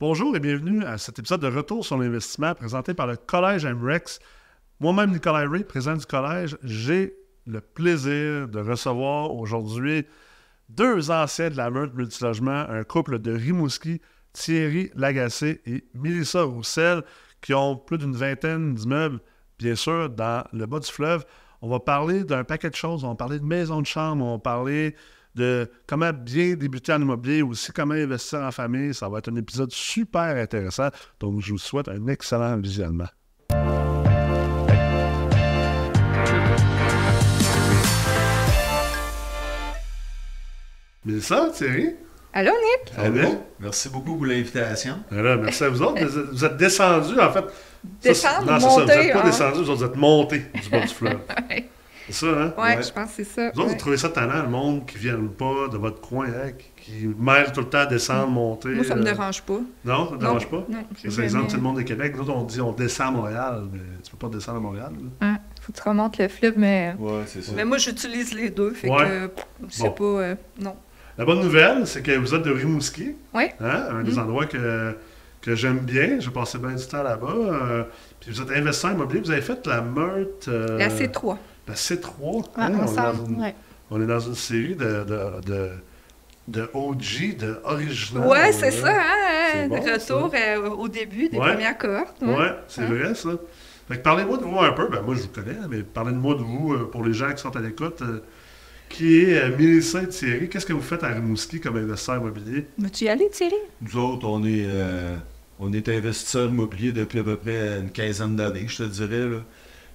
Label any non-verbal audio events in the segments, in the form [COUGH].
Bonjour et bienvenue à cet épisode de Retour sur l'investissement présenté par le Collège MREX. Moi-même, Nicolas Ray, président du collège, j'ai le plaisir de recevoir aujourd'hui deux anciens de la meute multilogement, un couple de Rimouski, Thierry Lagacé et Mélissa Roussel, qui ont plus d'une vingtaine d'immeubles, bien sûr, dans le bas du fleuve. On va parler d'un paquet de choses. On va parler de maisons de chambre, on va parler de comment bien débuter en immobilier, aussi comment investir en famille. Ça va être un épisode super intéressant. Donc, je vous souhaite un excellent visionnement. Mélissa, Thierry? Allô, Nick? Allô? Merci beaucoup pour l'invitation. Voilà, merci à vous autres. Vous êtes, descendus, en fait. Descendre, non, c'est ça. Vous monter, n'êtes pas hein? descendus, vous êtes montés du bas du fleuve. [LAUGHS] Ouais, C'est ça, hein? ouais, Ouais. je pense que c'est ça. Vous autres, ouais. vous trouvez ça tannant, le monde qui ne vient pas de votre coin, hein, qui, qui mêle tout le temps à descendre, monter. Moi, ça me euh, dérange pas. Non, ça ne dérange pas? Non, C'est exemple, tout le monde de Québec. Nous autres, on dit on descend à Montréal, mais tu peux pas descendre à Montréal. là. Ouais, faut que tu remontes le fleuve, mais... Ouais, c'est ça. Mais moi, j'utilise les deux, fait Ouais. que pff, c'est Bon. pas... euh, non. La bonne nouvelle, c'est que vous êtes de Rimouski, Ouais. hein, un des Mhm. endroits que, que j'aime bien. J'ai passé bien du temps là-bas. euh, puis vous êtes investisseur immobilier. Vous avez fait la meurtre. euh, La C3. La C3. Ouais, hein, on, est dans ensemble, une, ouais. on est dans une série de, de, de, de OG, de original. Ouais, c'est hein. ça, hein? C'est bon, Retour euh, au début des Ouais. premières cohortes. Ouais, c'est Hein? vrai, ça. Fait que parlez-moi de vous un peu. Ben, moi, je vous connais, mais parlez-moi de vous euh, pour les gens qui sont à l'écoute. euh, qui est euh, Mélissa et Thierry. Qu'est-ce que vous faites à Rimouski comme investisseur immobilier? Veux-tu y aller, Thierry? Nous autres, on est, euh, on est investisseurs immobiliers depuis à peu près une quinzaine d'années, je te dirais. Là.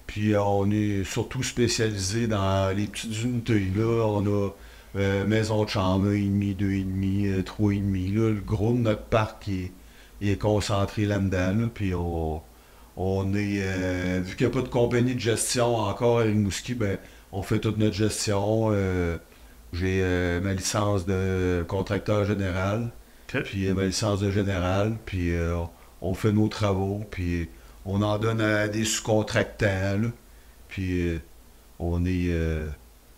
Puis euh, on est surtout spécialisé dans les petites unités. Là. On a euh, maison de chambre, 1,5, 2,5, euh, 3,5. Là. Le gros de notre parc il est, il est concentré là-dedans. là. Puis on, on est, euh, vu qu'il n'y a pas de compagnie de gestion encore à Rimouski, ben, on fait toute notre gestion. euh, j'ai ma licence de contracteur général, OK. puis ma licence de général, puis on fait nos travaux, puis on en donne à des sous-contractants, puis euh, on est... euh,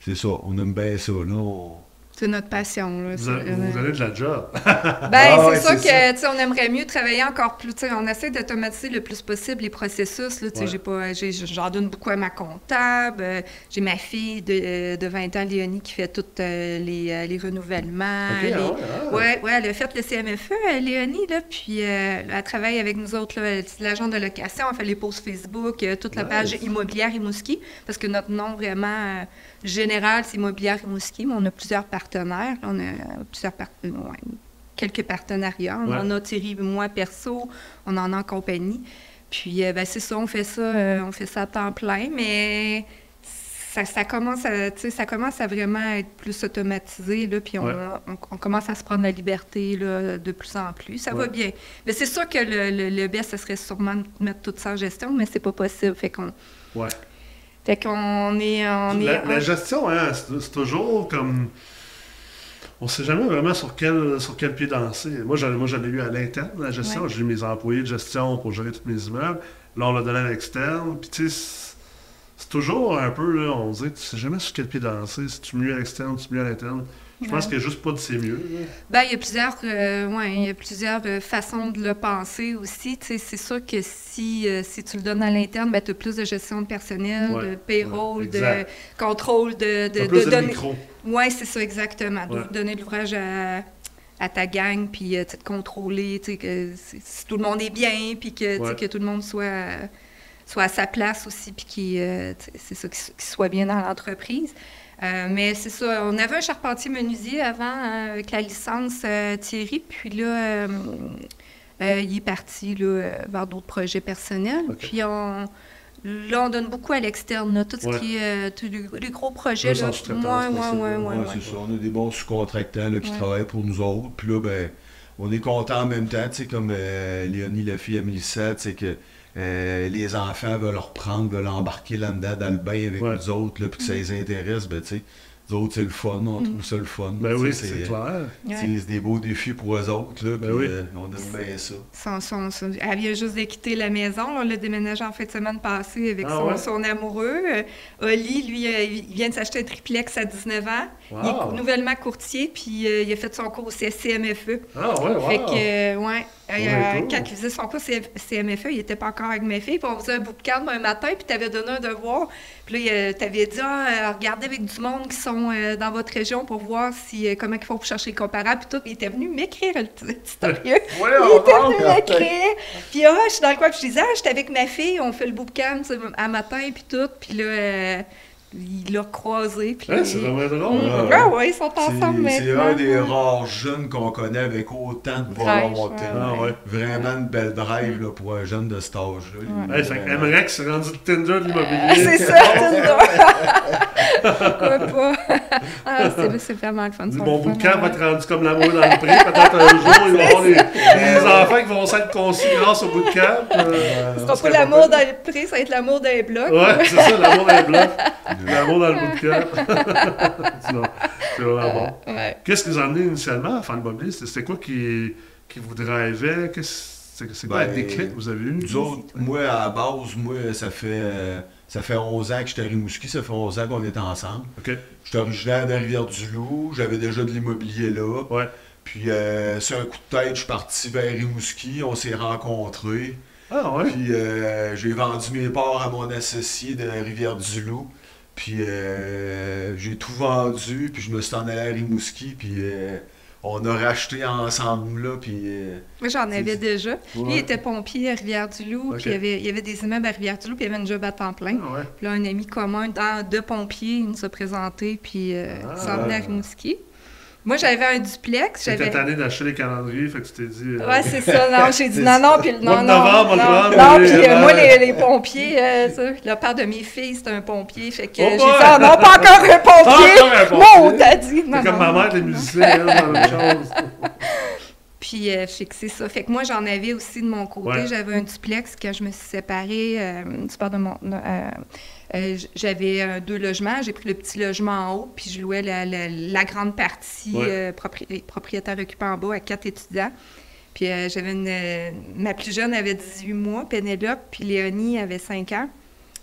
c'est ça, on aime bien ça, là. C'est notre passion, là. Vous, avez- euh, vous avez de la job. [LAUGHS] Ben, Ah c'est sûr que, sais, on aimerait mieux travailler encore plus, on essaie d'automatiser le plus possible les processus, là, Ouais. j'ai pas, j'ai- j'en donne beaucoup à ma comptable, euh, j'ai ma fille de, de 20 ans, Léonie, qui fait tous les, euh, les renouvellements, les- ah ouais, ah. Ouais, ouais, elle a fait le CMFE, euh, Léonie, là, puis euh, elle travaille avec nous autres, là, l'agent de location, elle fait les posts Facebook, euh, toute la page immobilière Rimouski, parce que notre nom vraiment euh, général, c'est Immobilière Rimouski, mais on a plusieurs partenaires, on a euh, plusieurs euh, ouais, quelques partenariats, on Ouais. en a Thierry, moi perso, on en a en compagnie, puis euh, ben, c'est ça, on fait ça, euh, on fait ça à temps plein, mais ça, ça commence à, tu sais, ça commence à vraiment être plus automatisé, là, puis on, Ouais. on- on commence à se prendre la liberté là, de plus en plus. Ça Ouais. va bien. Mais c'est sûr que le, le, le best, ce serait sûrement de mettre tout ça en gestion, mais c'est pas possible. Fait qu'on Ouais. Fait qu'on est... On est La, la on- gestion, hein, c'est toujours comme. On sait jamais vraiment sur quel, sur quel pied danser. Moi, j'en moi, j'en ai eu à l'interne, la gestion. Ouais. J'ai eu mes employés de gestion pour gérer tous mes immeubles. Là, on l'a donné à l'externe. Puis, tu sais, c'est- toujours un peu, là, on dit, tu sais jamais sur quel pied danser. Si tu mieux à l'externe, tu mieux à l'interne. Je pense Ouais. qu'il n'y a juste pas de c'est mieux. Ben, il y a plusieurs, euh, ouais, il y a plusieurs euh, façons de le penser aussi. C'est sûr que si, euh, si tu le donnes à l'interne, ben, tu as plus de gestion de personnel, Ouais, de payroll, ouais, de contrôle, de, de, Un plus de, donner- micro. Oui, c'est ça, exactement. De donner de l'ouvrage à, à ta gang, puis de contrôler, tu sais, que si, tout le monde est bien, puis que, que tout le monde soit, soit à sa place aussi, puis qu'il, qu'il soit bien dans l'entreprise. Euh, mais c'est ça, on avait un charpentier menuisier avant, hein, avec la licence euh, Thierry, puis là, euh, euh, il est parti là, vers d'autres projets personnels. Puis on, là, on donne beaucoup à l'externe, tout ce qui est euh, tous les, gros projets. Là, sous-traitance, ouais, ouais, possible, ouais, c'est ça. On a des bons sous-contractants qui Ouais. travaillent pour nous autres. Puis là, ben, on est content en même temps, tu sais, comme euh, Léonie, la fille à Mélissa, tu sais, que euh, les enfants veulent reprendre, veulent embarquer là-dedans dans le bain avec Ouais. nous autres, là, puis que ça les intéresse, ben, tu sais, nous autres, c'est le fun, on trouve ça le fun. Ben oui, c'est euh, clair. Ouais. C'est des beaux défis pour eux autres, là, Ben puis, oui. euh, on aime bien ça. Son- son- son- elle vient juste de quitter la maison. On l'a déménagé en fin de semaine passée avec Ah son, ouais? son amoureux. Euh, Oli, lui, euh, il vient de s'acheter un triplex à 19 ans. Il est nouvellement courtier, puis euh, il a fait son cours au CSCMFE. Ah ouais, wow. Fait que, euh, ouais. Euh, Ouais, cool. Quand il faisait son cours CMFE, il était pas encore avec mes filles. Puis on faisait un bootcamp un matin, puis tu avais donné un devoir. Puis là, tu avais dit ah, euh, regardez avec du monde qui sont euh, dans votre région pour voir si, euh, comment il faut pour chercher les comparables. Puis tout. Il était venu m'écrire le. [LAUGHS] Ouais, Il on était parle. venu m'écrire. Puis ah, je suis dans le coin. Puis je disais, ah, j'étais avec ma fille, on fait le tu sais, à matin, puis tout. Puis là, euh, il l'a croisé. Puis Ouais, là, c'est vraiment drôle. Ouais. Ah ouais, ils sont C'est ensemble c'est maintenant. un des rares jeunes qu'on connaît avec autant de volonté. ouais, Ah ouais. Vraiment une belle drive là, pour un jeune de cet âge-là. lui. Hey, fait que Vraiment. MREX s'est rendu le Tinder de l'immobilier. [LAUGHS] c'est ça, Tinder. [LAUGHS] Pourquoi pas? Ah, [LAUGHS] c'est c'est vraiment le fun. Mon le fun, bootcamp va ouais. être rendu comme l'amour dans le prix. Peut-être un jour, il va y avoir des, des enfants qui vont s'être conçus grâce au bootcamp. Euh, Ce sera pas l'amour dans le prix, ça va être l'amour dans les blocs. Ouais, c'est ça, l'amour dans le bloc. L'amour dans le [LAUGHS] bootcamp. [LAUGHS] C'est vraiment bon. Ouais. Qu'est-ce qui vous a amené initialement à faire le? C'était quoi qui, qui vous drivait? Qu'est-ce- C'est c'est quoi Ben, le déclic que vous avez eu? Nous autres, moi, à la base, moi, ça fait, euh, ça fait 11 ans que j'étais à Rimouski, ça fait 11 ans qu'on est ensemble. OK. J'étais originaire de la Rivière-du-Loup, j'avais déjà de l'immobilier là. Ouais. Puis, euh, sur un coup de tête, je suis parti vers Rimouski, on s'est rencontrés. Ah ouais? Puis, euh, j'ai vendu mes parts à mon associé de Rivière-du-Loup. Puis, euh, j'ai tout vendu, puis je me suis en allé à Rimouski, puis on a racheté ensemble là, puis... euh, Moi, j'en avais déjà. Lui, il était pompier à Rivière-du-Loup, puis il y, avait, il avait des immeubles à Rivière-du-Loup, puis il y avait une job à temps plein. Ah ouais. Puis là, un ami commun dans, de pompiers, il nous a présenté, puis euh, Ah. il s'en venait à Rimouski. Moi, j'avais un duplex. J'étais J'avais... tanné d'acheter les calendriers, fait que tu t'es dit. euh, Ouais, c'est ça. Non, [LAUGHS] j'ai dit non, non, puis non, non. novembre, non, prend, non, puis euh, moi, les, les pompiers, euh, ça, le père de mes filles, c'est un pompier. Fait que Oh j'ai dit, ah non, pas encore un pompier. Encore un pompier. Dit. Non, comme ma mère, les musiciens, même chose. [LAUGHS] Puis, euh, c'est ça. Fait que moi, j'en avais aussi de mon côté. Ouais. J'avais un duplex quand je me suis séparée euh, du père de mon. euh, euh, j'avais euh, deux logements. J'ai pris le petit logement en haut, puis je louais la, la- la grande partie Ouais. euh, propri- propriétaire occupant en bas à quatre étudiants. Puis j'avais une. ma plus jeune avait 18 mois, Pénélope, puis Léonie avait 5 ans.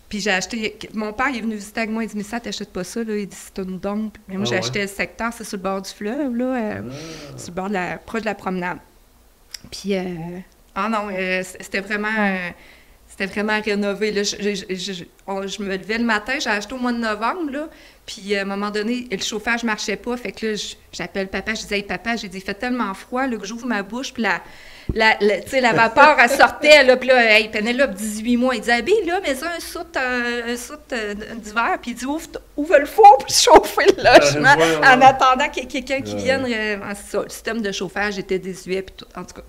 Puis j'ai acheté. Mon père il est venu visiter avec moi, il dit Mais ça, t'achètes pas ça, là. Il dit C'est une dompe. Mais moi, Ah j'ai ouais? acheté le secteur, c'est sur le bord du fleuve, là. euh, sur le bord de la. proche de la promenade. Puis. euh, ah non, c'était vraiment. C'était vraiment rénové. Là. Je, je- je- je- on- je me levais le matin, j'ai acheté au mois de novembre, là, puis euh, à un moment donné, le chauffage ne marchait pas. Fait que là, j'appelle papa, je disais, hey, papa, j'ai dit, il fait tellement froid là, que j'ouvre ma bouche, puis la, la, la- vapeur, elle sortait, là, puis là, hey, Pénélope, 18 mois, il dit, habille, là, mets ça un soute, euh, un soute euh, d'hiver, puis il dit, ouvre, ouvre le four pour chauffer le logement, ouais, ouais. en attendant qu'il y ait quelqu'un qui vienne. euh, en- ça, le système de chauffage était désuet, puis tout, en tout cas.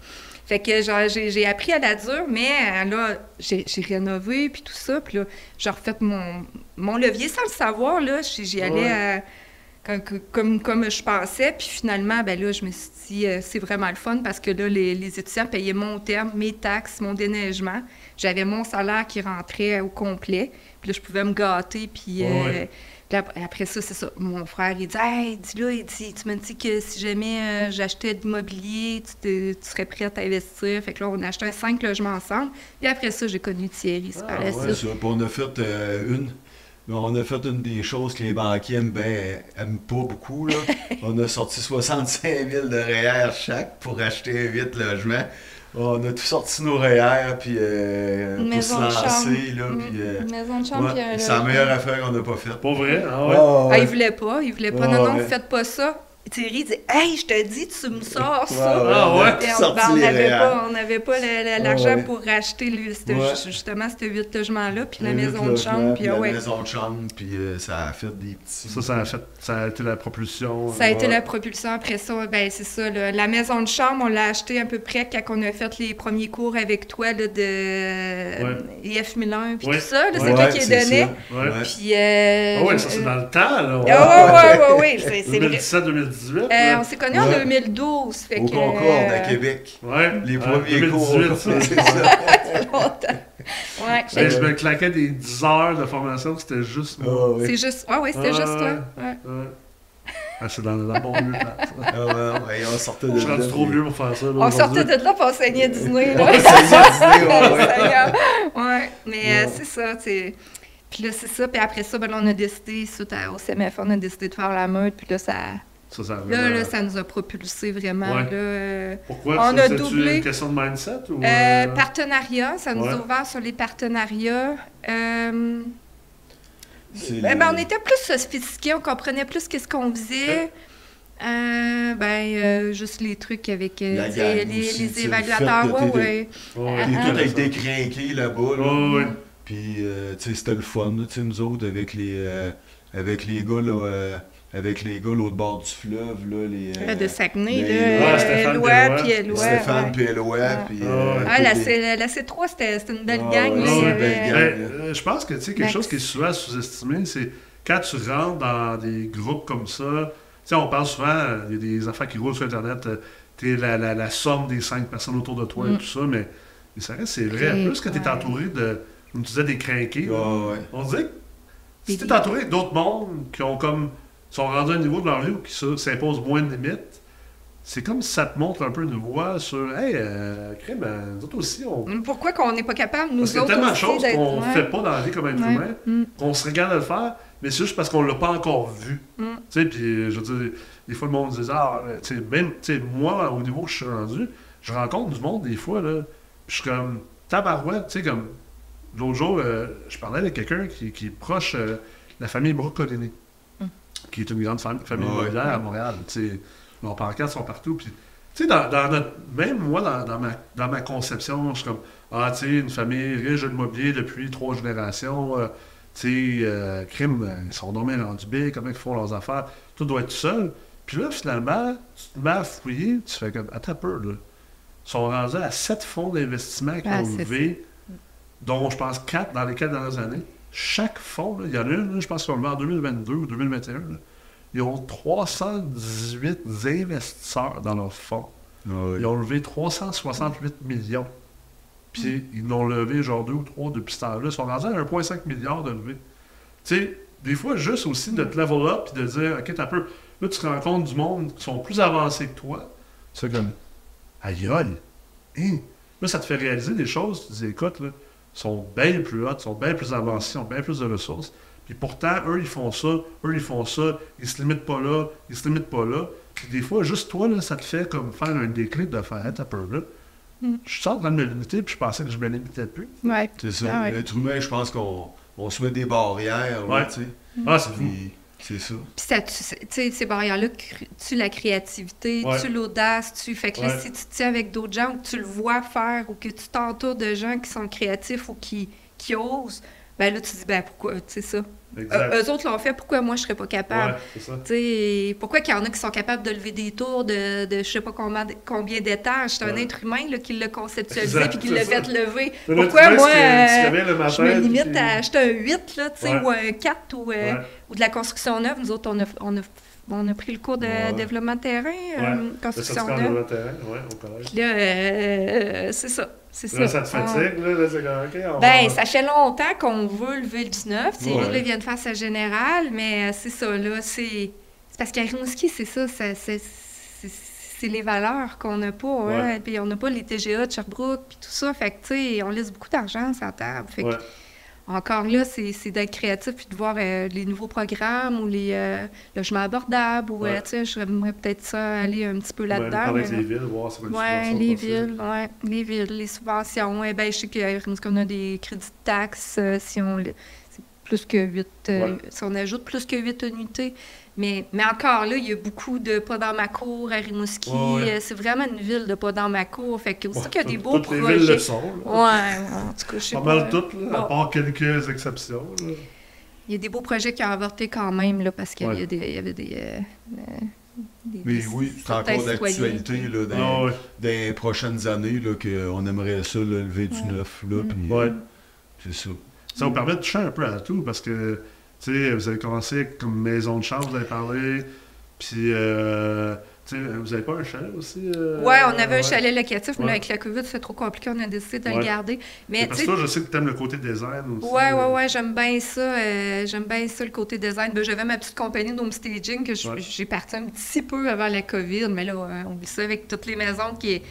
Fait que j'ai appris à la dure, mais euh, là, j'ai rénové, puis tout ça. Puis là, j'ai refait mon, mon levier sans le savoir, là. J'y allais Ouais. euh, comme, comme, comme je pensais. Puis finalement, ben là, je me suis dit, euh, c'est vraiment le fun parce que là, les, les étudiants payaient mon terme, mes taxes, mon déneigement. J'avais mon salaire qui rentrait au complet. Puis là, je pouvais me gâter, puis... euh, Ouais. puis après, après ça, c'est ça. Mon frère, il dit Hey, dis-là, il dit, tu m'as dit que si jamais euh, j'achetais de l'immobilier, tu, serais prêt à investir. Fait que là, on a acheté cinq logements ensemble. Puis après ça, j'ai connu Thierry. Ah, par la ouais, ça. Puis on a fait euh, une. On a fait une des choses que les banquiers aiment, ben, aiment pas beaucoup. Là. [LAUGHS] on a sorti 65 000 de REER chaque pour acheter 8 logements. On a tout sorti nos REER, puis euh, pour se lancer. Là, Mm, puis, euh, Une maison de chambre. ouais, puis un c'est la meilleure affaire qu'on n'a pas faite. Pas vrai? Ah ouais? Ah, Ah, il voulait pas, il voulait pas. Non, non, ouais. faites pas ça. Thierry dit Hey, je te dis, tu me sors ça. ouais, Ah, ouais? on ben, n'avait REER. pas, on l'argent ouais. pour racheter lui, c'était Ouais. ju- justement ce huit logements-là, puis la maison de chambre. Puis, ah la ouais. maison de chambre, puis euh, ça a fait des petits. Ça, ça a, fait, ça a été la propulsion. Ça a été Ouais. la propulsion après ça. Ben, c'est ça. là. La maison de chambre, on l'a acheté à peu près quand on a fait les premiers cours avec toi là, de IF 1001 puis Ouais. tout ça. là, c'est Ouais, toi qui les donnais. Ouais. Puis. Euh, Ah ça, c'est dans le temps, là. Ah ouais, ouais, ouais, ouais. [LAUGHS] C'est, c'est vrai. 2017-2018. Euh, on s'est connus en Ouais. 2012. Fait Au que, Concorde, à euh, Québec. Ouais. Les premiers cours. 2018, ça. C'est [LAUGHS] ça. longtemps. Ouais, fait je me claquais des 10 heures de formation, c'était juste moi. Ah, ouais. c'est juste. Ouais, ouais, c'était Ouais, juste toi. Ouais. Ouais. Ah, c'est dans, dans le bon lieu. là. Ah ouais, ouais, on sortait de Je suis rendu là, trop vieux pour faire ça. là, On sortait de là pour enseigner Disney. Là. Ouais, c'est ça, Disney, ouais, ouais. Mais euh, c'est ça, c'est. Puis là, c'est ça. Puis après ça, ben, là, on a décidé, suite à- au CMF, on a décidé de faire la meute. Puis là, ça, Ça, Là, ça nous a propulsé vraiment. Ouais. là, euh, Pourquoi? on Ça, a doublé. une question de mindset ou... euh, euh, partenariat, ça nous ouais. a ouvert sur les partenariats. Euh, ben, ben, on était plus sophistiqués, on comprenait plus qu'est-ce qu'on faisait. Euh, ben, euh, juste les trucs avec euh, les, aussi, les évaluateurs. Ouais, tout avec des crinqués là-bas. Là. Ouais, ouais. Puis, euh, tu sais, c'était le fun, là, tu sais, nous autres, avec les, euh, avec les gars, là, euh, avec les gars l'autre bord du fleuve, là, les... euh, Euh, de Saguenay, les- là, Ouais, euh, Stéphane Éloi, Pélois. puis Éloi, Stéphane ouais. puis Eloy, Ah. puis... Ah. Ah, la, tous les- C- la, la C3, c'était c'était une belle Ah, gang. Ben, je pense que tu sais, quelque Max. chose qui est souvent sous-estimé, c'est quand tu rentres dans des groupes comme ça, tu sais, on parle souvent, il y a des affaires qui roulent sur Internet, t'es la, la, la somme des cinq personnes autour de toi et Mm. tout ça, mais, mais ça reste, c'est vrai. Et- Plus que tu es ouais. entouré de, comme tu disais, des crinqués, Ah, ouais. on dirait que si Des- tu es entouré d'autres mondes qui ont comme sont rendus à un niveau de leur vie où qui se- s'imposent moins de limites, c'est comme si ça te montre un peu une voie sur Hey, euh, crème, euh, nous autres aussi, on. Pourquoi qu'on n'est pas capable, nous Parce y a autres tellement de choses qu'on ne ouais. fait pas dans la vie comme être Ouais. humain, Mm. qu'on se regarde à le faire, mais c'est juste parce qu'on l'a pas encore vu. Mm. Tu sais, puis je veux dire, des fois le monde dit Ah, tu sais, même, tu sais, moi, au niveau que je suis rendu, je rencontre du monde des fois, là, je suis comme tabarouette, tu sais, comme. L'autre jour, euh, je parlais avec quelqu'un qui, qui est proche euh, de la famille Brocolini, Mm. Qui est une grande fam- famille Ouais. immobilière à Montréal. Leurs pancartes sont partout. Puis, tu sais, dans, dans notre, même moi, dans, dans ma, dans ma conception, je suis comme Ah, tu sais, une famille riche de l'immobilier depuis trois générations. euh, tu sais, euh, crime, ils sont dommage rendus big, comment ils font leurs affaires. Tout doit être tout seul. Puis là, finalement, tu te mets à fouiller, tu fais comme, attends un peu, là. Ils sont rendus à sept fonds d'investissement qui Ah, ont levé, dont je pense quatre dans les quatre dernières années. Chaque fonds, il y en a une, je pense qu'ils ont levé en 2022 ou 2021. là. Ils ont 318 investisseurs dans leur fonds. Ah. Ils ont levé 368 millions. Puis ils l'ont levé genre deux ou trois depuis ce temps-là. Ils sont rendus à 1,5 milliard de levée. Tu sais, des fois, juste aussi de te level up et de dire, OK, t'as un peu. Là, tu te rends compte du monde qui sont plus avancés que toi. Fais comme, aïe aïe. Hein? Là, ça te fait réaliser des choses. Tu te dis, écoute, là, sont bien plus hauts, ils sont bien plus avancés, ils ont bien plus de ressources. Puis pourtant, eux, ils font ça, eux, ils font ça, ils se limitent pas là, ils se limitent pas là. Puis des fois, juste toi, là, ça te fait comme faire un déclic de faire, Hey, t'as peur là. Mm. Je suis en train de me limiter, puis je pensais que je me limitais plus. Ouais. C'est ça. Ah ouais. L'être humain, je pense qu'on on se met des barrières, là, Ouais. tu sais. Ah, c'est fou. Puis, c'est ça. Puis tu tu sais, ces barrières-là tuent la créativité, Ouais. tuent l'audace, tu Fait que là, Ouais. si tu te tiens avec d'autres gens ou que tu le vois faire ou que tu t'entoures de gens qui sont créatifs ou qui, qui osent, ben là, tu te dis, ben pourquoi, tu sais ça. Exact. Euh, eux autres l'ont fait, pourquoi moi je serais pas capable? ouais, pourquoi qu'il y en a qui sont capables de lever des tours de, de je sais pas combien, combien d'étages? C'est un être humain là, qui l'a conceptualisé puis qui l'a fait lever. Le Pourquoi moi, que euh, matin, je me limite puis- à acheter un 8 là, Ouais. ou un 4 ou, euh, ou de la construction neuve? Nous autres, on a, on a, on a pris le cours de développement de terrain, construction neuve. terrain, au collège. C'est ça. C'est ça. Là, ça te On- fatigue, là, là, c'est comme, OK, on ben, va- ça fait longtemps qu'on veut lever le 19. Thierry Ouais. là, vient de faire sa générale, mais euh, c'est ça, là, c'est... C'est parce qu'à Rimouski, c'est ça, ça- c'est c'est- c'est les valeurs qu'on n'a pas, hein, Ouais. puis on n'a pas les TGA de Sherbrooke, puis tout ça, fait que, tu sais, on laisse beaucoup d'argent sur la table, fait que, Ouais. Encore là, c'est d'être créatif, puis de voir euh, les nouveaux programmes, ou les euh, logements abordables, ou, euh, Ouais. sais, j'aimerais peut-être ça aller un petit peu Ouais, là-dedans. mais- les villes, voir c'est quoi les villes, ouais, les villes, les subventions. Eh ben, je sais qu'à Rimouski, on a des crédits de taxes euh, si on plus que 8, Ouais. si on ajoute plus que 8 unités. Mais, mais encore là, il y a beaucoup de pas dans ma cour à Rimouski. Ouais, ouais. Euh, C'est vraiment une ville de pas dans ma cour. Fait que aussi Ouais, qu'il y a des beaux toutes les projets. villes le sont. là. Ouais, en tout cas, je sais Pas pas. mal toutes, là, à part quelques exceptions. là. Il y a des beaux projets qui ont avorté quand même, là, parce qu'il y y avait des, euh, euh, des- Mais des- oui, c'est encore d'actualité, dans, Ah ouais. dans les prochaines années, là, qu'on aimerait ça, lever du Ouais. neuf, là, Mm. puis Ouais. c'est ça. Ça vous permet de toucher un peu à tout parce que, sais, vous avez commencé comme maison de chambre, vous avez parlé, puis, euh, tu sais, vous avez pas un chalet aussi? euh, Ouais, on avait ouais. un chalet locatif, mais Ouais. là, avec la COVID, c'est trop compliqué, on a décidé de Ouais. le garder. Mais, Parce que toi, je sais que tu aimes le côté design aussi. Ouais, ouais, ouais, j'aime bien ça. euh, j'aime bien ça, le côté design. Ben, J'avais ma petite compagnie d'homestaging que je- Ouais. j'ai parti un petit peu avant la COVID, mais là, on vit ça avec toutes les maisons qui,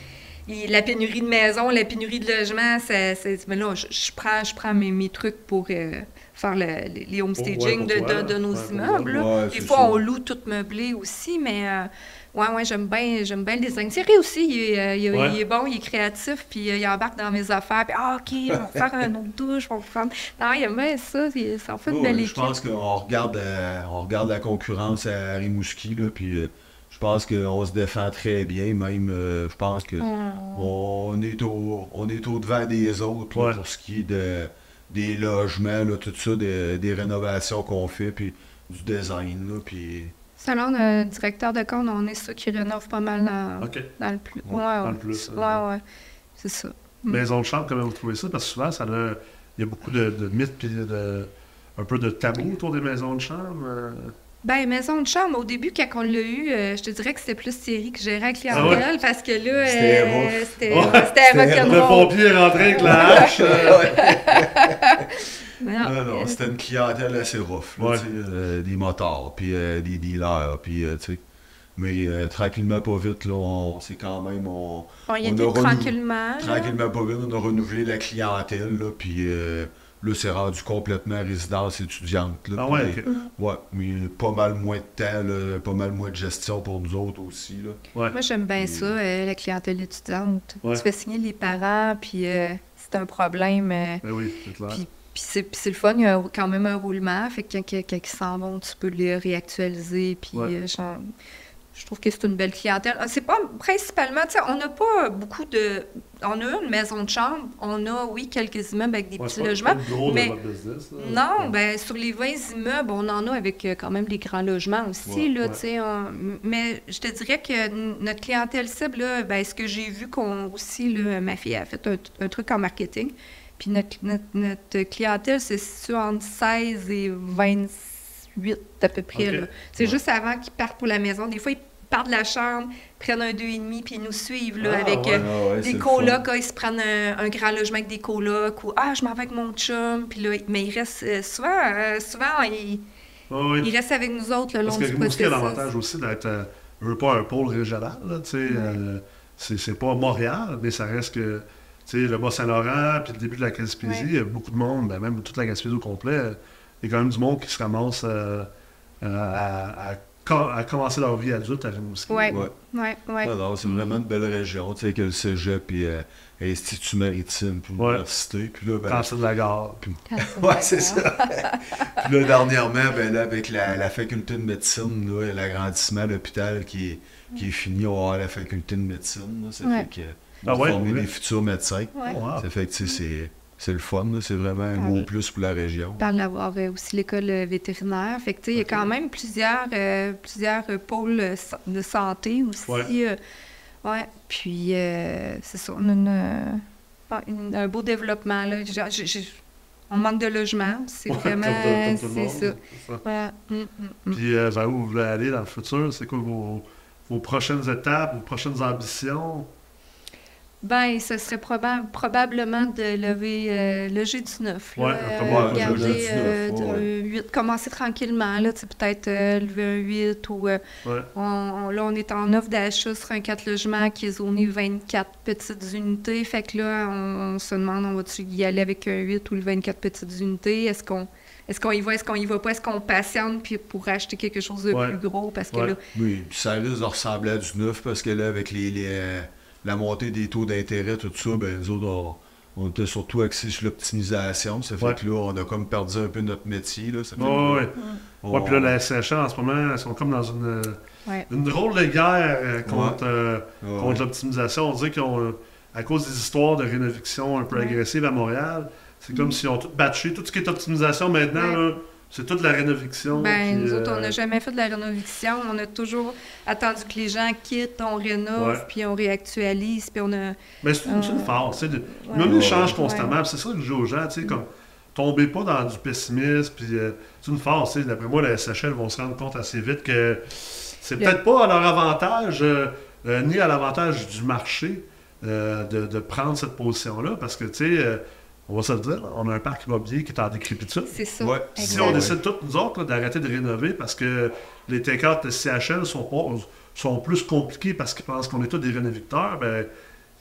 la pénurie de maisons, la pénurie de logements, ça, ça- mais là, je, je prends, je prends mes, mes trucs pour euh, faire le- les, les home Pour- ouais, de, toi, de- là. de nos Ouais, immeubles. Ouais, Des c'est fois, ça. on loue tout meublé aussi, mais euh, ouais, ouais, j'aime bien, j'aime bien le design. Thierry aussi, il est, euh, il est- Ouais. il est bon, il est créatif, puis euh, il embarque dans mes affaires, puis ah, OK, on va faire un autre [LAUGHS] douche, on va faire... Non, il aime bien ça, il- ça en fait une Ouais, belle je équipe. pense qu'on regarde, euh, on regarde la concurrence à Rimouski, là, puis euh, je pense qu'on se défend très bien. Même, euh, je pense que Hum. on est au, on est au devant des autres là, Ouais. pour ce qui est de, des logements, là, tout ça, des, des rénovations qu'on fait, puis du design, là, puis Selon le directeur de compte, on est ceux qui rénovent pas mal dans, dans le plus. Ouais, Ouais, dans ouais. le plus, Ouais, ouais. C'est ça. Maison de chambre, comment vous trouvez ça? Parce que souvent, ça a- il y a beaucoup de, de mythes puis de, un peu de tabou autour des maisons de chambre. euh. Ben, maison de chambre, au début, quand on l'a eu, euh, je te dirais que c'était plus Thierry qui gérait la clientèle Ah ouais? parce que là, C'était euh, rough. c'était Ouais, c'était- Le pompier est rentré avec la hache. euh. [LAUGHS] Non, non, euh, c'était une clientèle assez rough. là, Ouais. euh, des motards, puis euh, des dealers, puis euh, tu sais. Mais euh, tranquillement, pas vite, là, on, c'est quand même. On, on y on a tranquillement. là. tranquillement, pas vite, on a renouvelé la clientèle, là, puis euh, là, c'est rendu complètement résidence étudiante. Là, Ah ouais, puis, ok. ouais, mais pas mal moins de temps, là, pas mal moins de gestion pour nous autres aussi. Là. Ouais. Moi, j'aime bien ça, euh, la clientèle étudiante. Ouais. Tu fais signer les parents, puis euh, c'est un problème. euh, Ben oui, c'est clair. Puis, puis c'est, puis c'est le fun, il y a quand même un roulement. Fait que quand, quand- quand ils s'en vont, tu peux les réactualiser. Puis Ouais. Je trouve que c'est une belle clientèle. Ah, C'est pas principalement, tu sais, on n'a pas beaucoup de. On a une maison de chambre, on a, oui, quelques immeubles avec des Ouais, petits pas- logements. gros mais- de votre business. là. Non, Ouais. ben sur les 20 immeubles, on en a avec euh, quand même des grands logements aussi, Ouais, là, tu sais. on- Mais je te dirais que notre clientèle cible, là, ben, ce que j'ai vu qu'on aussi, là, ma fille a fait un, un truc en marketing, puis notre, notre, notre clientèle, c'est situé entre 16 et 28 à peu près. C'est Ouais. juste avant qu'ils partent pour la maison. Des fois, ils partent de la chambre, prennent un 2,5, puis ils nous suivent, là, Ah, avec... ouais. euh, Ah ouais, des colocs, ah, ils se prennent un, un grand logement avec des colocs ou ah, je m'en vais avec mon chum. Puis là, mais ils restent euh, souvent, euh, souvent ils, ouais. ils restent avec nous autres le long Parce que du Rimouski a l'avantage aussi d'être, euh, je veux pas un pôle régional, euh, c'est, pas Montréal, mais ça reste que, le Bas-Saint-Laurent, puis le début de la Gaspésie, il y a beaucoup de monde, ben, même toute la Gaspésie au complet, il y a quand même du monde qui se ramasse euh, euh, à, à co- à commencer leur vie adulte à Rimouski. Ouais. Ouais. Ouais, ouais. Non, c'est vraiment une belle région, tu sais, que le cégep, puis euh, Institut maritime, puis Ouais. l'université, puis là, ben, c'est de la gare. [LAUGHS] Ouais, c'est ça. [LAUGHS] Puis là, dernièrement, ben là, avec la, la faculté de médecine, là, et l'agrandissement de l'hôpital qui est, qui est fini, on va avoir la faculté de médecine. là. ça Ouais. fait que Ah pour ouais, former ouais. des futurs médecins. Ouais. Oh, wow. Ça fait que tu sais, c'est, c'est le fun, c'est vraiment un Ah gros oui. plus pour la région. On parle d'avoir euh, aussi l'école euh, vétérinaire. Fait que, il y a quand même plusieurs, euh, plusieurs pôles de santé aussi. Ouais. ouais. Puis, euh, c'est ça, on a une, un beau développement. Là. On manque de logement. C'est Ouais, vraiment. comme tout- comme tout le c'est monde, ça. ça. Ouais. Mm, mm, mm. Puis euh, vers où vous voulez aller dans le futur? C'est quoi vos, vos prochaines étapes, vos prochaines ambitions? Ben, ce serait proba- probablement de lever euh, le G19. Là, Ouais, euh, garder, G19, euh, commencer tranquillement, là, tu sais, peut-être euh, lever un 8 ou... euh, Ouais. on, on- là, on est en offre d'achat sur un 4 logements qui est zoné 24 petites unités. Fait que là, on, on se demande, on va-tu y aller avec un 8 ou le 24 petites unités? Est-ce qu'on est-ce qu'on y va, est-ce qu'on y va pas? Est-ce qu'on patiente puis pour acheter quelque chose de Ouais. plus gros? Parce que Ouais. là, Oui, ça risque de ressembler à du neuf parce que là, avec les, les, la montée des taux d'intérêt, tout ça, ben nous autres, on, on était surtout axés sur l'optimisation. Ça fait Ouais. que là, on a comme perdu un peu notre métier. Là. Ça fait Ouais, que, ouais. on- Ouais, puis là, la SHL, en ce moment, ils sont comme dans une, euh, ouais. une drôle de guerre euh, contre, euh, contre ouais. l'optimisation. On dit qu'on, euh, à cause des histoires de rénoviction un peu Ouais. agressives à Montréal, c'est comme s'ils ont tout batché. Tout ce qui est optimisation maintenant, Ouais. là, c'est toute la rénoviction. Ben, nous autres, on euh, n'a jamais fait de la rénoviction. On a toujours attendu que les gens quittent, on rénove, puis on réactualise, puis on a... Mais c'est une, une Euh, force. de-. L'immobilier Ouais. change constamment. C'est ça que je dis aux gens, tu sais, comme tombez pas dans du pessimisme. Puis euh, c'est une sais. D'après moi, les SHL vont se rendre compte assez vite que c'est peut-être pas à leur avantage, euh, euh, ni à l'avantage du marché euh, de, de prendre cette position-là. Parce que, tu sais, euh, on va se le dire, on a un parc immobilier qui est en décrépitude. C'est ça. Ouais. Si on décide toutes, nous autres, d'arrêter de rénover parce que les T4 de CHL sont, pas- sont plus compliqués parce qu'ils pensent qu'on est tous des rénovicteurs, ben,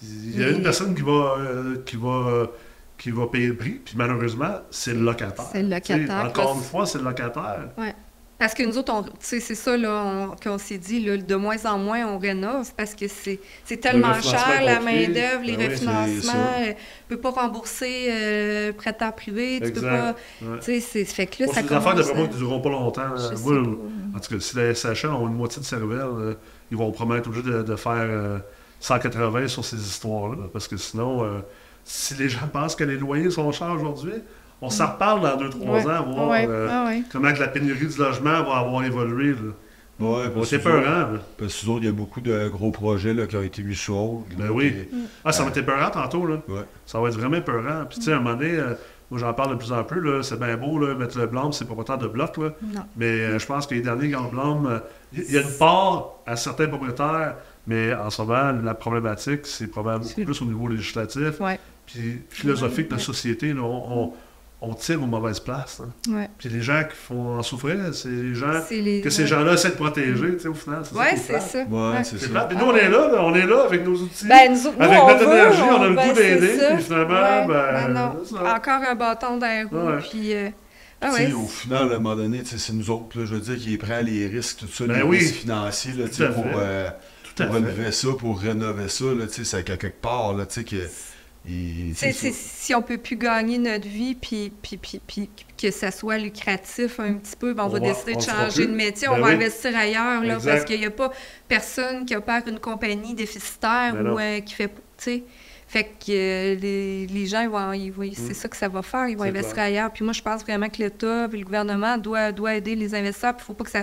Il y a une personne qui va, euh, qui va, qui va payer le prix, puis malheureusement, c'est le locataire. C'est le locataire, Encore une fois, c'est le locataire. Parce que nous autres, tu c'est ça qu'on s'est dit, là, de moins en moins on rénove parce que c'est tellement cher, la main-d'œuvre, les Ben refinancements. ça. euh, Tu peux pas rembourser euh, prêteur privé, tu peux Exact. pas. Ouais. Tu sais, c'est fait que là, Bon, ça des affaires moi ne dureront pas longtemps. Moi, pas. En tout cas, si les SHL ont une moitié de cervelle, euh, ils vont promettre obligé de, de faire euh, 180 sur ces histoires-là. Parce que sinon, euh, si les gens [LAUGHS] pensent que les loyers sont chers aujourd'hui, on s'en reparle dans 2-3 Ouais. ans, voir Ouais, euh, ah ouais. comment que la pénurie du logement va avoir évolué. là. Ouais, parce C'est peurant. là. Parce que il y a beaucoup de gros projets là, qui ont été mis sur hold. Ben oui. Ah, ça va être épeurant tantôt. Là. Ouais. Ça va être vraiment épeurant. Puis, tu sais, à un moment donné, euh, moi, j'en parle de plus en plus. là, C'est bien beau, là, mettre le blâme, c'est propriétaire de bloc. Là. Non. Mais euh, je pense que les derniers grands blâmes, euh, il y a une part à certains propriétaires, mais en ce moment, la problématique, c'est probablement plus au niveau législatif. Ouais, Puis philosophique de Ouais. société, là, on, on- on tire aux mauvaises places. hein. ouais. Puis les gens qui font en souffrir, c'est les gens les. que ces gens-là essaient de protéger, tu sais, au final. C'est ça Ouais, qui est c'est ça. Ouais, c'est ça. Puis nous, on est là, là, on est là avec nos outils. Ben, nous, autres, nous, Avec notre veut, énergie, on a le ben, goût d'aider, ça. puis finalement, Ouais, ben, ça. Encore un bâton dans la roue, Ouais. puis... euh, ah Tu sais, ouais, au final, à un moment donné, c'est nous autres, là, je veux dire, qui prend les risques, tout ça, Ben les oui. risques financiers, là, Tout pour, euh, pour relever ça, pour rénover ça, là, tu sais, c'est qu'à quelque part, là, tu sais, que... C'est- si on peut plus gagner notre vie, puis, puis, puis, puis que ça soit lucratif un petit peu, ben on, On va décider on de changer de métier, Ben on va oui. investir ailleurs, là, Exact. parce qu'il n'y a pas personne qui opère une compagnie déficitaire Ben ou euh, qui fait... Fait que euh, les, les gens, ils vont, ils vont- c'est Mm. ça que ça va faire, ils vont investir clair. ailleurs. Puis moi, je pense vraiment que l'État et le gouvernement doit, doit aider les investisseurs, puis il ne faut pas que ça,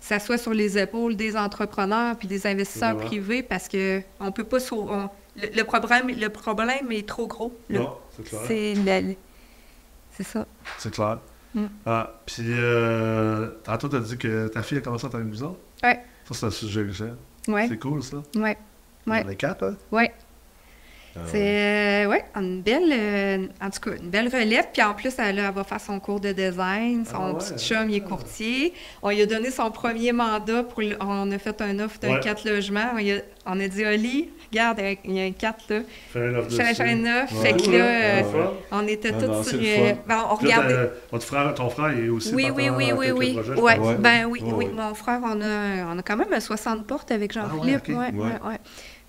ça soit sur les épaules des entrepreneurs puis des investisseurs privés, parce que on peut pas... sau- on- le, le problème, le problème est trop gros. Le- Non, c'est clair. c'est la- c'est ça. C'est clair. Mm. Ah, puis euh, tantôt, tu as dit que ta fille a commencé à travailler une maison. Ouais. Ça, c'est un sujet que j'aime. Ouais, C'est cool, ça. ouais, ouais, est quatre, hein? ouais. Ah, C'est euh, ouais, une belle, euh, en tout cas, une belle relève. Puis en plus, elle, elle va faire son cours de design. Son Ah ouais, petit chum, il est courtier. On lui a donné son premier mandat. Pour le- on a fait un offre d'un Ouais. quatre logements. On, a, on a dit, Oli, regarde, il y a un 4 là. Fais un offre Fais dessus. un neuf. Ouais. Fait que là, hein? euh, on était Ah tous sur. euh, ben, on regardait. t'as- votre frère, ton frère est aussi Oui, oui, oui, oui, oui. Ouais, ben oui, oui. Mon frère, on a, on a quand même 60 portes avec Jean-Philippe. Ah ouais, ouais.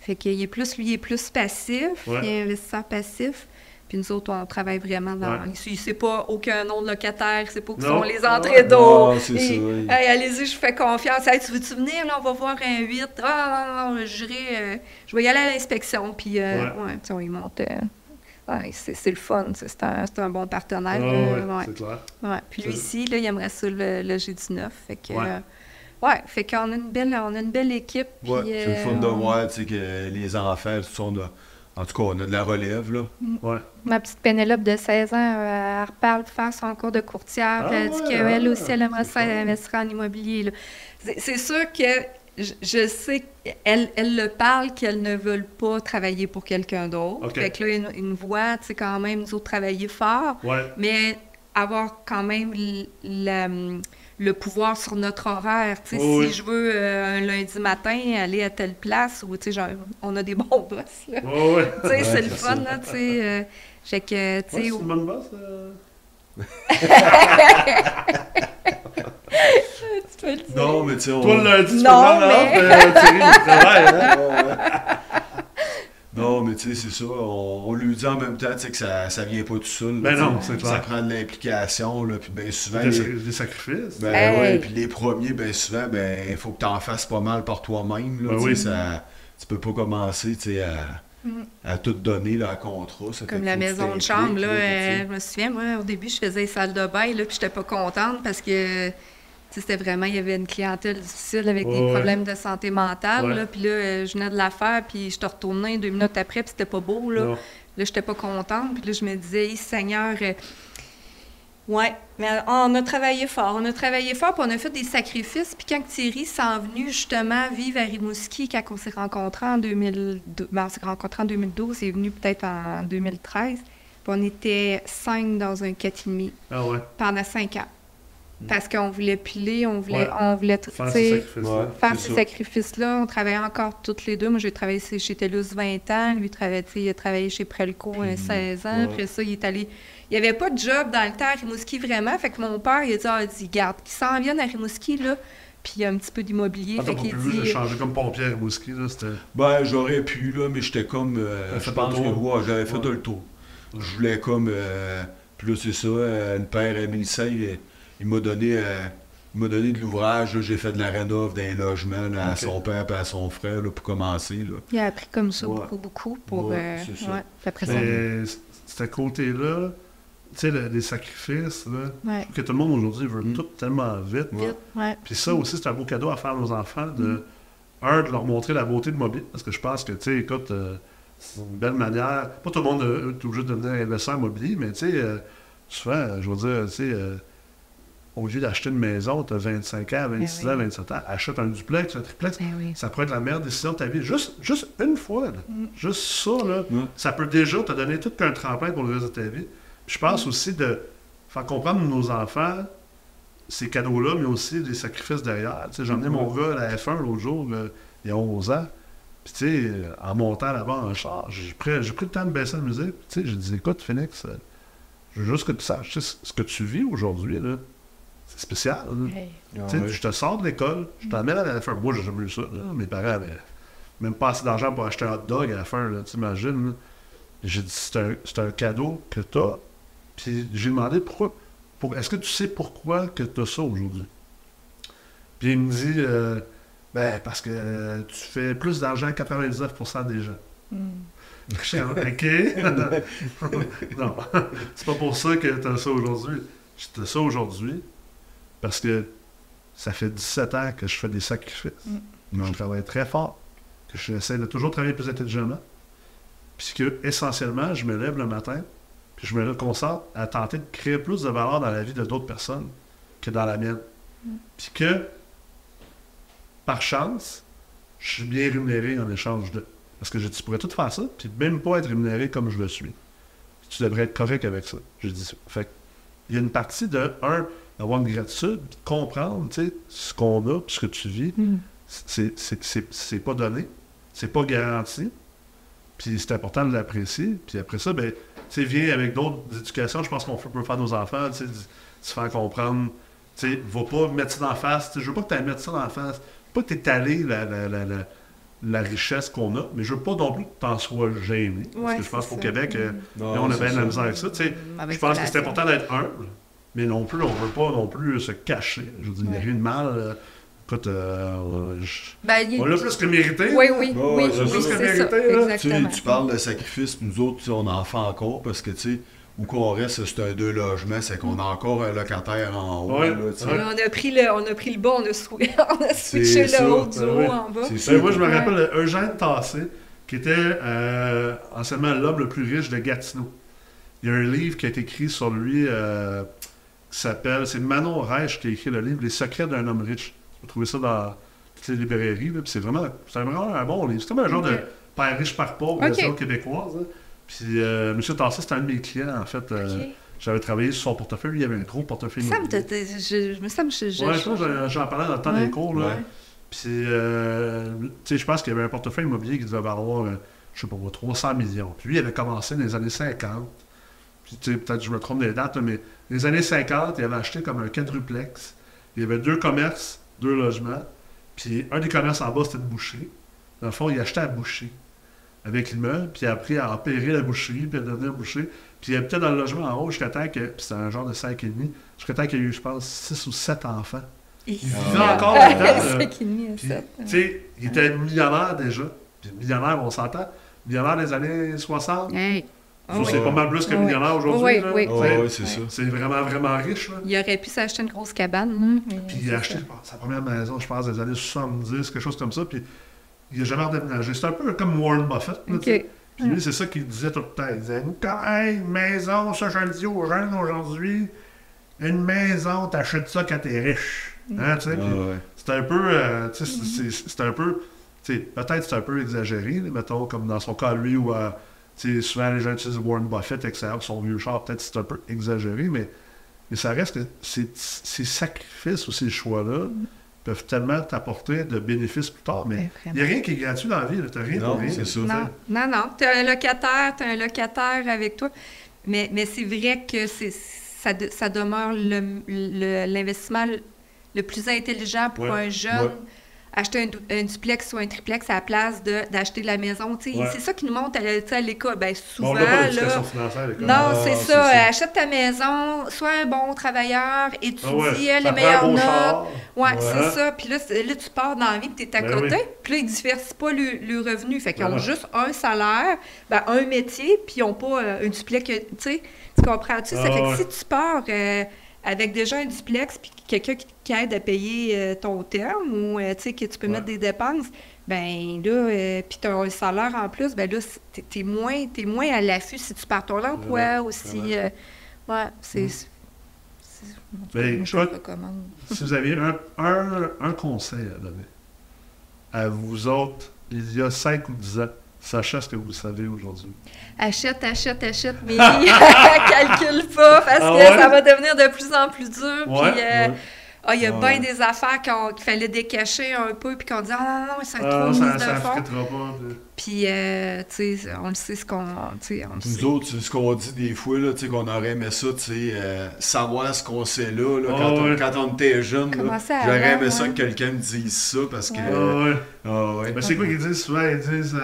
Fait qu'il est plus, lui, il est plus passif. Ouais. Il est investisseur passif. Puis nous autres, on travaille vraiment dans. Ouais. Il ne sait pas aucun nom de locataire, il sait pas où Non. sont les Ah entrées ouais. d'eau. Non, c'est Et- ça, oui. Hey, allez-y, je fais confiance. Hey, tu veux-tu venir? Là, on va voir un 8. Ah, non, euh, je vais y aller à l'inspection. Puis, euh, Ouais. ouais, tu sais, on y monte. euh, ouais, c'est c'est le fun. C'est un, c'est un bon Ah, partenaire. ouais, euh, ouais. c'est clair. Ouais. Puis lui C'est- ici, là, il aimerait ça le, le G19. Fait que, Ouais. fait qu'on a une belle, on a une belle équipe. Puis, Ouais, c'est le fun de euh, on- voir, tu sais, que les enfants, sont de... En tout cas, on a de la relève, là. Ouais. Ma petite Pénélope de 16 ans, euh, elle reparle de faire son cours de courtière. Ah elle dit qu'elle aussi, elle aimerait c'est ça fun. investir en immobilier. C'est sûr que je, je sais qu'elle elle le parle qu'elles ne veulent pas travailler pour quelqu'un d'autre. OK. Fait que là, une, une voix, tu sais, quand même, nous autres, travailler fort. Ouais. mais avoir quand même la- le pouvoir sur notre horaire. Tu sais, Oui, si je veux euh, un lundi matin aller à telle place, ou tu sais, genre, on a des bons [LAUGHS] boss, là. Ouais, ouais. Tu sais, Ouais, c'est le fun, là, tu sais. euh, fait que, tu Ouais, sais, c'est une bonne bosse. euh. [LAUGHS] tu peux le dire. Non, mais tu sais, on... Toi, le lundi, tu Non, peux mais- mais... euh, Thierry, [LAUGHS] il travaille, hein? Non, mais tu sais, c'est ça. On, on lui dit en même temps tu sais, que ça, ça vient pas tout seul. là, Ben non, c'est clair. Ça prend de l'implication, là. Puis bien souvent, Des, les, des sacrifices. ben, Hey. ouais, puis les premiers, ben souvent, ben il faut que tu en fasses pas mal par toi-même. Là, Ben oui. ça, tu peux pas commencer tu sais, à, Mm. à tout donner là, à contrat. Ça Comme la maison de chambre, là, euh, je me souviens, moi, au début, je faisais les salles de bain, là, puis j'étais pas contente parce que, c'était vraiment, il y avait une clientèle difficile avec des ouais. problèmes de santé mentale, Ouais. là, puis là, euh, je venais de la faire, puis je te retournais deux minutes après, puis c'était pas beau, là. Non. Là, j'étais pas contente, puis là, je me disais, Hey, Seigneur, euh, ouais, mais on a travaillé fort, on a travaillé fort, puis on a fait des sacrifices, puis quand Thierry s'en venu justement vivre à Rimouski, quand on s'est rencontrés en 2012, ben, on s'est rencontrés en 2012, il est venu peut-être en 2013, puis on était cinq dans un 4,5 Ah ouais. pendant cinq ans. Parce qu'on voulait piler, on voulait, Ouais. on voulait tu Faire ces sacrifices-là. Ouais. ces. On travaillait encore toutes les deux. Moi, j'ai travaillé chez TELUS 20 ans. Lui, travaillait, il a travaillé chez Prelco euh, 16 ans. ouais. Après ça, il est allé... Il n'y avait pas de job dans le temps à Rimouski, vraiment. Fait que mon père, il a dit, ah, dit garde, qu'ils s'en viennent à Rimouski, là. Puis il y a un petit peu d'immobilier. Ah, fait qu'il pu dit... j'ai changé comme pompier à Rimouski, là, c'était... Ben, j'aurais pu, là, mais j'étais comme. euh, je fait pense que ouais, j'avais fait Ouais. le tour. Je voulais comme. euh, puis là, c'est ça, euh, une père à Mélissa, il, m'a donné. euh, il m'a donné de l'ouvrage, j'ai fait de la rénov d'un logement là, à son père et à son frère là, pour commencer. Là. Il a appris comme ça Ouais. beaucoup, beaucoup pour... Ouais, euh, ce côté-là, tu sais, le- les sacrifices, là, Ouais. que tout le monde aujourd'hui veut Mm. tout tellement vite. Ouais. Vite, ouais. Puis ça aussi, c'est un beau cadeau à faire à nos enfants, de, un, de leur montrer la beauté de mobile, parce que je pense que, tu sais, écoute, euh, c'est une belle manière, pas tout le monde euh, est obligé de devenir investisseur immobilier, mais tu sais, euh, souvent, je veux dire, tu sais, euh, au lieu d'acheter une maison, tu as 25 ans, 26 Ben oui. ans, 27 ans, achète un duplex, un triplex, Ben oui. ça pourrait être la meilleure décision de ta vie. Juste, juste une fois, là. Mm. juste ça, là, Ouais. ça peut déjà te donner tout qu'un tremplin pour le reste de ta vie. Puis je pense aussi de faire comprendre à nos enfants ces cadeaux-là, mais aussi des sacrifices derrière. Tu sais, J'ai emmené mon gars à la F1 l'autre jour, là, il y a 11 ans. Puis, tu sais, en montant là-bas en char, j'ai pris, j'ai pris le temps de baisser la musique. Puis, tu sais, j'ai dit, écoute, Phoenix, euh, je veux juste que tu saches, ce que tu vis aujourd'hui, là, c'est spécial. sais, Je te sors de l'école, je t'emmène à la fin. Moi, j'ai jamais eu ça. là. Mes parents avaient même pas assez d'argent pour acheter un hot dog à la fin. T'imagines? J'ai dit, c'est un, c'est un cadeau que tu as. Puis j'ai demandé pourquoi. Pour, Est-ce que tu sais pourquoi que tu as ça aujourd'hui? Puis il me dit, euh, ben, parce que euh, tu fais plus d'argent que 99% des gens. Mm. Je OK. [LAUGHS] non, [LAUGHS] c'est pas pour ça que tu as ça aujourd'hui. J'ai ça aujourd'hui parce que ça fait 17 ans que je fais des sacrifices. Mm. Je travaille très fort, que j'essaie de toujours travailler plus intelligemment. Puis que, essentiellement, je me lève le matin, puis je me concentre à tenter de créer plus de valeur dans la vie de d'autres personnes que dans la mienne. Puis que, par chance, je suis bien rémunéré en échange de. Parce que je, tu pourrais tout faire ça, puis même pas être rémunéré comme je le suis. Tu devrais être correct avec ça. Je dis ça. Fait il y a une partie de, un, d'avoir une gratitude, puis de comprendre, tu sais, ce qu'on a, puis ce que tu vis, Mm. c'est- c'est c'est- c'est pas donné, c'est pas garanti, puis c'est important de l'apprécier. Puis après ça, ben, tu sais, viens avec d'autres éducations, je pense qu'on peut faire nos enfants, tu se faire comprendre, tu sais, va pas mettre ça dans la face, je veux pas que tu mettre ça dans la face, pas que tu étalé la, la, la, la, la richesse qu'on a, mais je veux pas non plus que tu en sois gêné. parce que je pense qu'au. Québec, euh, Non, là, on a c'est bien de la misère avec ça, tu sais. Mauvaise Je pense que c'est important d'être humble, mais non plus, on ne veut pas non plus se cacher. Je veux dire, il n'y a rien de mal. euh, Écoute, euh, je- Ben, il- on l'a plus que mérité. Oui, oui, oui, oui, ça. Plus que mérité. Tu, parles de sacrifice, puis nous autres, on en fait encore parce que, tu sais, où qu'on reste, c'est un deux logements, c'est qu'on a encore un locataire en haut. Ouais. là, tu sais. Ouais. On a pris le, on a pris le bas, on a, sou- [LAUGHS] on a switché le haut du ben haut oui. en bas. C'est Ben, moi, je me Ouais. rappelle Eugène Tassé, qui était euh, anciennement l'homme le plus riche de Gatineau. Il y a un livre qui a été écrit sur lui euh, qui s'appelle, c'est Manon Reich qui a écrit le livre Les secrets d'un homme riche. Vous trouvez ça dans toutes les librairies, c'est vraiment, c'est vraiment un bon livre. C'est comme un genre de père riche, père pauvre, Ok. version québécoise. hein. Puis euh, M. Tassé, c'était un de mes clients, en fait. euh. J'avais travaillé sur son portefeuille, il y avait un gros portefeuille. Ça me, je, je me semble que je, je- Ouais, j'en- parlais dans le temps Ouais. des cours, là. Ouais. Puis, euh, tu sais, je pense qu'il y avait un portefeuille immobilier qui devait valoir, je sais pas, 300 millions. Puis lui, il avait commencé dans les années 50. Puis, tu sais, peut-être que je me trompe des dates, mais dans les années 50, il avait acheté comme un quadruplex. Il y avait deux commerces, deux logements. Puis, un des commerces en bas, c'était de boucher. Dans le fond, il achetait à boucher avec l'immeuble, puis après, il a opéré la boucherie, puis il a devenu boucher. Puis, il habitait dans le logement en haut jusqu'à temps que, puis c'était un genre de 5,5, jusqu'à temps qu'il y ait eu, je pense, 6 ou 7 enfants. Il vit encore là-dedans, là. Cinq et demi à Puis, sept. tu sais, il était millionnaire déjà. Puis millionnaire, on s'entend. Millionnaire des années 60. Hey. Ah c'est oui. pas mal plus que Oui. millionnaire aujourd'hui. Oui, là. oui, ouais, c'est ça. C'est vraiment, vraiment riche. Là. Il aurait pu s'acheter une grosse cabane. mais Puis il a acheté sa première maison, je pense, des années 70, quelque chose comme ça. Puis il n'a jamais redéménagé. C'est un peu comme Warren Buffett. là. Puis lui, c'est ça qu'il disait tout le temps. Il disait Quand, hey, une maison, ça, je le dis aux jeunes aujourd'hui, une maison, t'achètes ça quand t'es riche. Hein, tu sais, ouais. C'est un peu, euh, sais, c'est- un peu, tu sais, peut-être c'est un peu exagéré, mettons, comme dans son cas, lui, où, souvent les gens utilisent Warren Buffett, etc., son vieux char, peut-être c'est un peu exagéré, mais Mais ça reste que ces, ces sacrifices ou ces choix-là peuvent tellement t'apporter de bénéfices plus tard. Mais il n'y a rien qui est gratuit dans la vie. Tu n'as rien Non, pour rien. c'est ça. Non, non, non. Tu as un locataire, tu as un locataire avec toi. Mais, mais c'est vrai que c'est, ça, de- ça demeure le- l'investissement le, le plus intelligent pour Ouais, un jeune. ouais. Acheter un, du- un duplex ou un triplex à la place de, d'acheter la maison. Ouais. C'est ça qui nous montre à, sais, à l'école. Ben, souvent, Bon, on n'a pas là, non, Ah, c'est ça. ça. Achète ta maison, sois un bon travailleur, étudie Ah ouais, les meilleures notes. Ouais, Ouais. c'est ça. Puis là, là, tu pars dans la vie, tu es à Ben côté. oui. Puis là, ils ne diversifient pas le, le revenu. Fait qu'ils ont Voilà. juste un salaire, ben, un métier, puis ils n'ont pas euh, un duplex. que- Tu sais, tu comprends-tu? ça Ah fait que si tu pars euh, avec déjà un duplex, puis quelqu'un qui, qui aide à payer euh, ton terme, ou euh, tu sais, que tu peux Ouais. mettre des dépenses, ben là, euh, puis tu as un salaire en plus, ben là, tu es, moins, moins à l'affût si tu pars ton emploi Vraiment, ou si. ouais, c'est. Mm. Ben, je recommande. [LAUGHS] si vous aviez un, un, un conseil à donner à vous autres, il y a 5 ou 10 ans, sachant ce que vous savez aujourd'hui. Achète, achète, achète, mais [LAUGHS] [LAUGHS] calcule pas parce Ah que ouais? ça va devenir de plus en plus dur. Ouais, puis, euh, ouais. ah, il y a Ouais. bien des affaires qu'on- qu'il fallait décacher un peu, puis qu'on dit Ah non, non, ça Ah, trop ça de fond. pas. puis- euh, tu sais, on le sait ce qu'on. Tu sais, on le Nous sait. autres, c'est ce qu'on dit des fois, là, tu sais, qu'on aurait aimé ça, tu sais, euh, savoir ce qu'on sait là, là, Ah quand, on, quand on était jeune. J'aurais aimé ça que quelqu'un me dise ça parce que. Ouais. Ah ouais. Ah ouais. Ben, c'est quoi qu'ils disent souvent? Ils disent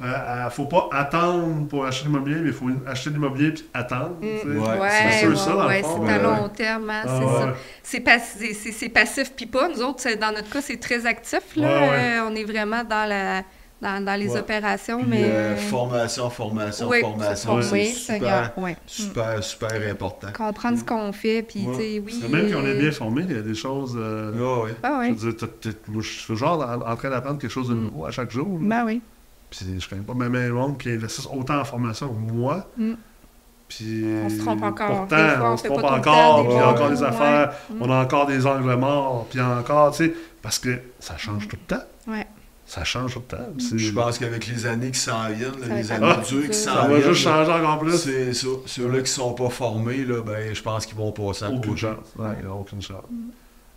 euh, euh, euh, faut pas attendre pour acheter l'immobilier, mais il faut acheter l'immobilier puis attendre. Ouais, Ouais, c'est sûr, ouais, ça, dans le ouais, fond, c'est à long terme, hein, Ah, c'est ouais. ça. C'est pas- c'est- c'est- c'est passif puis pas. Nous autres, c'est- dans notre cas, c'est très actif. Là. Ouais, ouais. Euh, on est vraiment dans, la, dans, dans les Ouais. opérations, Puis, mais... euh, formation, formation, oui, formation, oui, c'est super, super, super important. Comprendre ce qu'on fait, puis, Ouais. tu sais, oui... Même quand on est bien formé, il y a des choses. euh, Ah ouais. Ben Je oui, veux dire, t'as- t'as- moi, je suis genre en, en train d'apprendre quelque chose de Mm. nouveau à chaque jour. là. ben oui. Puis je connais pas même le monde qui investissent autant en formation que moi. Mm. Puis On se trompe encore. Pourtant, Des fois, on on se fait trompe pas tout le encore, puis il y a encore des affaires, Mm. on a encore des angles morts, puis encore, tu sais, parce que ça change tout le temps. Ouais. Ça change tout le temps. C'est- Je pense qu'avec les années qui s'en viennent, là, les années dures qui s'en Ça va viennent, juste changer encore plus. c'est ça. Ceux-là qui sont pas formés, là, ben, je pense qu'ils vont passer à Aucune chance. Ouais, il n'y a aucune chance.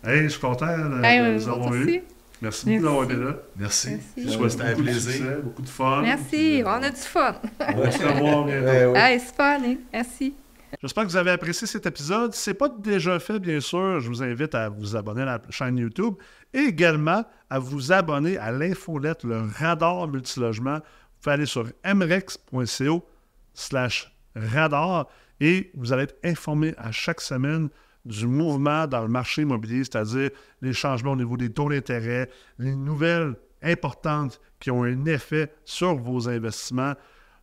Hey, je suis content de, Hey, vous avoir eu. Merci beaucoup d'avoir été là. Merci. Merci. Je C'était un beaucoup de plaisir. succès, beaucoup de fun. Merci, Puis, on a du fun. On va se revoir bientôt. C'est fun, hein? Merci. J'espère que vous avez apprécié cet épisode. Si ce n'est pas déjà fait, bien sûr, je vous invite à vous abonner à la chaîne YouTube et également à vous abonner à l'infolette, le radar multilogement. Vous pouvez aller sur mrex.co slash radar et vous allez être informé à chaque semaine du mouvement dans le marché immobilier, c'est-à-dire les changements au niveau des taux d'intérêt, les nouvelles importantes qui ont un effet sur vos investissements.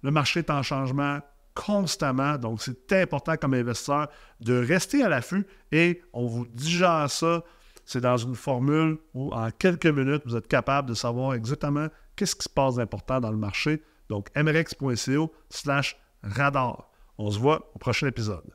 Le marché est en changement constamment, donc c'est important comme investisseur de rester à l'affût et on vous digère ça. C'est dans une formule où en quelques minutes, vous êtes capable de savoir exactement qu'est-ce qui se passe d'important dans le marché. Donc, mrex.co slash radar. On se voit au prochain épisode.